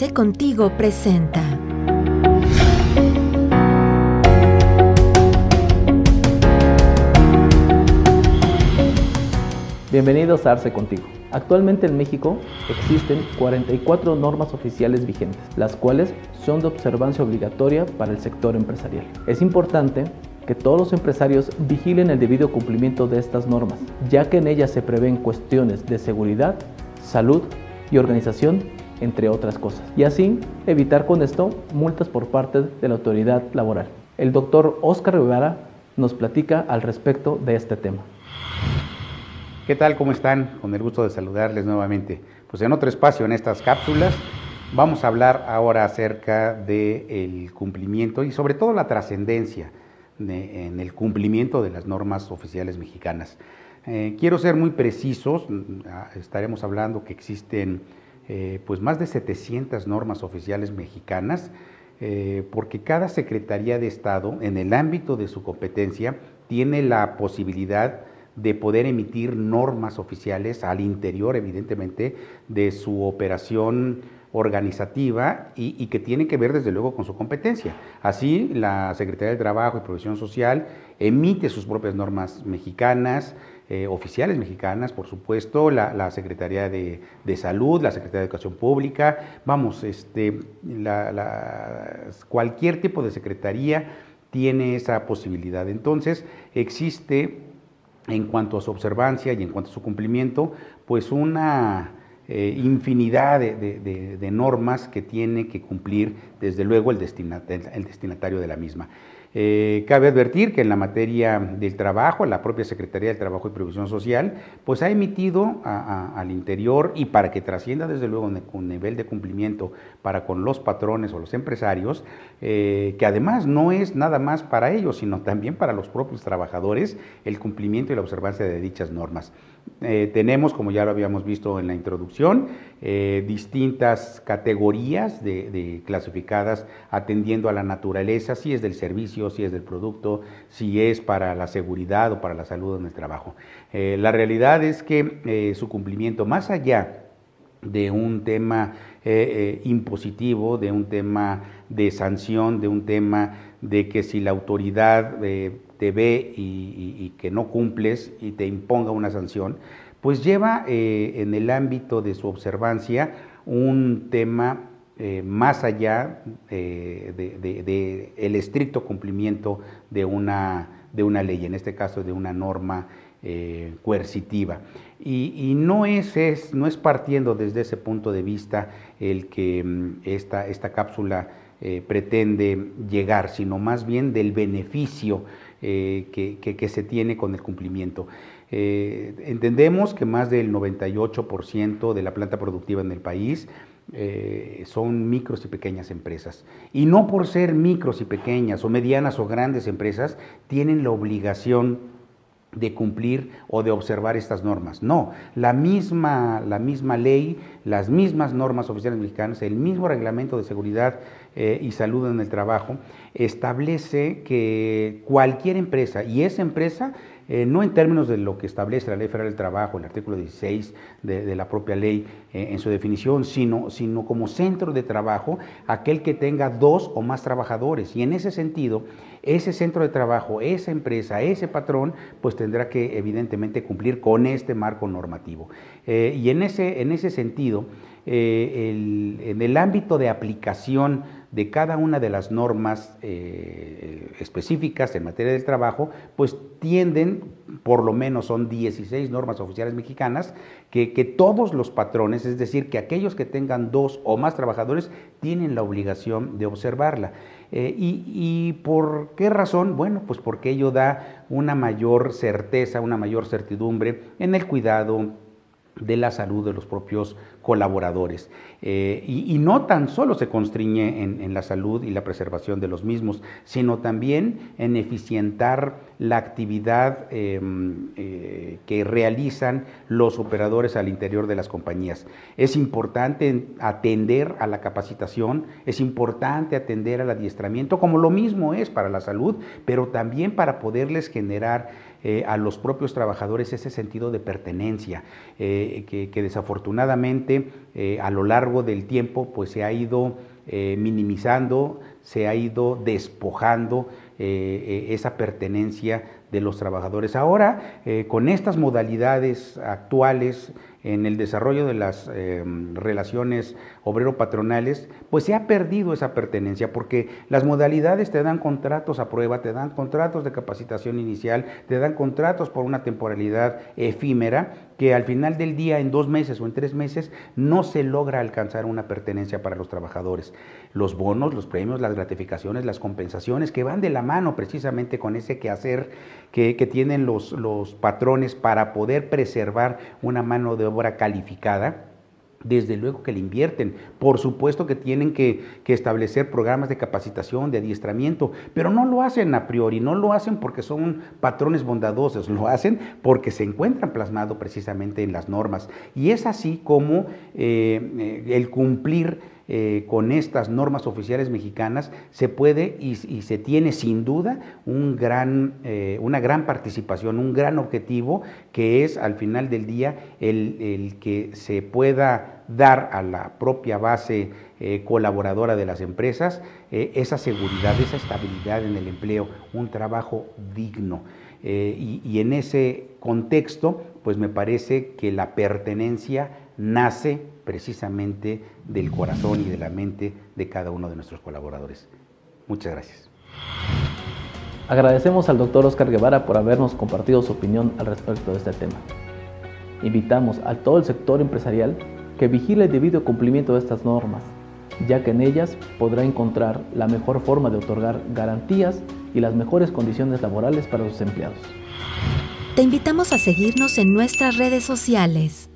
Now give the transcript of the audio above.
Arce Contigo presenta. Bienvenidos a Arce Contigo. Actualmente en México existen 44 normas oficiales vigentes, las cuales son de observancia obligatoria para el sector empresarial. Es importante que todos los empresarios vigilen el debido cumplimiento de estas normas, ya que en ellas se prevén cuestiones de seguridad, salud y organización, entre otras cosas, y así evitar con esto multas por parte de la autoridad laboral. El doctor Oscar Rivera nos platica al respecto de este tema. ¿Qué tal? ¿Cómo están? Con el gusto de saludarles nuevamente. Pues en otro espacio, en estas cápsulas, vamos a hablar ahora acerca del cumplimiento y sobre todo la trascendencia en el cumplimiento de las normas oficiales mexicanas. Eh, quiero ser muy precisos, ah, estaremos hablando que existen eh, pues más de 700 normas oficiales mexicanas, eh, porque cada Secretaría de Estado, en el ámbito de su competencia, tiene la posibilidad de poder emitir normas oficiales al interior, evidentemente, de su operación organizativa y, que tiene que ver desde luego con su competencia. Así, la Secretaría de Trabajo y Provisión Social emite sus propias normas mexicanas, eh, oficiales mexicanas, por supuesto, la, Secretaría de, Salud, la Secretaría de Educación Pública, vamos, este, cualquier tipo de secretaría tiene esa posibilidad. Entonces, existe en cuanto a su observancia y en cuanto a su cumplimiento, pues una eh, infinidad de, normas que tiene que cumplir, desde luego, el, el destinatario de la misma. Eh, cabe advertir que en la materia del trabajo, la propia Secretaría del Trabajo y Previsión Social, pues ha emitido al interior y para que trascienda desde luego un nivel de cumplimiento para con los patrones o los empresarios, eh, que además no es nada más para ellos, sino también para los propios trabajadores, el cumplimiento y la observancia de dichas normas. Eh, tenemos, como ya lo habíamos visto en la introducción, eh, distintas categorías de, clasificadas atendiendo a la naturaleza, si es del servicio, si es del producto, si es para la seguridad o para la salud en el trabajo. Eh, la realidad es que su cumplimiento, más allá de un tema impositivo, de un tema de sanción, de un tema de que si la autoridad te ve y, que no cumples y te imponga una sanción, pues lleva eh, en el ámbito de su observancia un tema eh, más allá eh, de, el estricto cumplimiento de una, de una ley, en este caso de una norma coercitiva. Y, no, es, es, no es partiendo desde ese punto de vista el que mm, esta, esta cápsula pretende llegar, sino más bien del beneficio eh, que, se tiene con el cumplimiento. Eh, entendemos que más del 98% de la planta productiva en el país eh, son micros y pequeñas empresas. Y no por ser micros y pequeñas o medianas o grandes empresas, tienen la obligación de cumplir o de observar estas normas. No, la misma, la misma ley, las mismas normas oficiales mexicanas, el mismo reglamento de seguridad eh, y salud en el trabajo establece que cualquier empresa, y esa empresa eh, no en términos de lo que establece la Ley Federal del Trabajo, el artículo 16 de, la propia ley eh, en su definición, sino, sino como centro de trabajo aquel que tenga dos o más trabajadores. Y en ese sentido, ese centro de trabajo, esa empresa, ese patrón, pues tendrá que evidentemente cumplir con este marco normativo. Y en ese, en ese sentido, en el ámbito de aplicación de cada una de las normas eh, específicas en materia del trabajo, pues tienden, por lo menos son 16 normas oficiales mexicanas, que, todos los patrones, es decir, que aquellos que tengan dos o más trabajadores, tienen la obligación de observarla. Eh, y, y, por qué razón? Bueno, pues porque ello da una mayor certeza, una mayor certidumbre en el cuidado, de la salud de los propios colaboradores. Eh, y, no tan solo se constriñe en, la salud y la preservación de los mismos, sino también en eficientar la actividad em, eh, que realizan los operadores al interior de las compañías. Es importante atender a la capacitación, es importante atender al adiestramiento, como lo mismo es para la salud, pero también para poderles generar eh, a los propios trabajadores ese sentido de pertenencia, eh, que, desafortunadamente a lo largo del tiempo pues se ha ido minimizando, se ha ido despojando esa pertenencia de los trabajadores. Ahora, con estas modalidades actuales, en el desarrollo de las em, relaciones obrero-patronales, pues se ha perdido esa pertenencia porque las modalidades te dan contratos a prueba, te dan contratos de capacitación inicial, te dan contratos por una temporalidad efímera que al final del día, en dos meses o en tres meses, no se logra alcanzar una pertenencia para los trabajadores. Los bonos, los premios, las gratificaciones, las compensaciones que van de la mano precisamente con ese quehacer que, que tienen los, los patrones para poder preservar una mano de obra calificada, desde luego que le invierten, por supuesto que tienen que, establecer programas de capacitación, de adiestramiento, pero no lo hacen a priori, no lo hacen porque son patrones bondadosos, lo hacen porque se encuentran plasmado precisamente en las normas. Y es así como eh, eh, el cumplir eh, con estas normas oficiales mexicanas se puede y, se tiene sin duda un gran, eh, una gran participación, un gran objetivo que es al final del día el, que se pueda dar a la propia base eh, colaboradora de las empresas esa seguridad, esa estabilidad en el empleo, un trabajo digno. y, y en ese contexto, pues me parece que la pertenencia nace precisamente del corazón y de la mente de cada uno de nuestros colaboradores. Muchas gracias. Agradecemos al doctor Oscar Guevara por habernos compartido su opinión al respecto de este tema. Invitamos a todo el sector empresarial que vigile el debido cumplimiento de estas normas, ya que en ellas podrá encontrar la mejor forma de otorgar garantías y las mejores condiciones laborales para sus empleados. Te invitamos a seguirnos en nuestras redes sociales.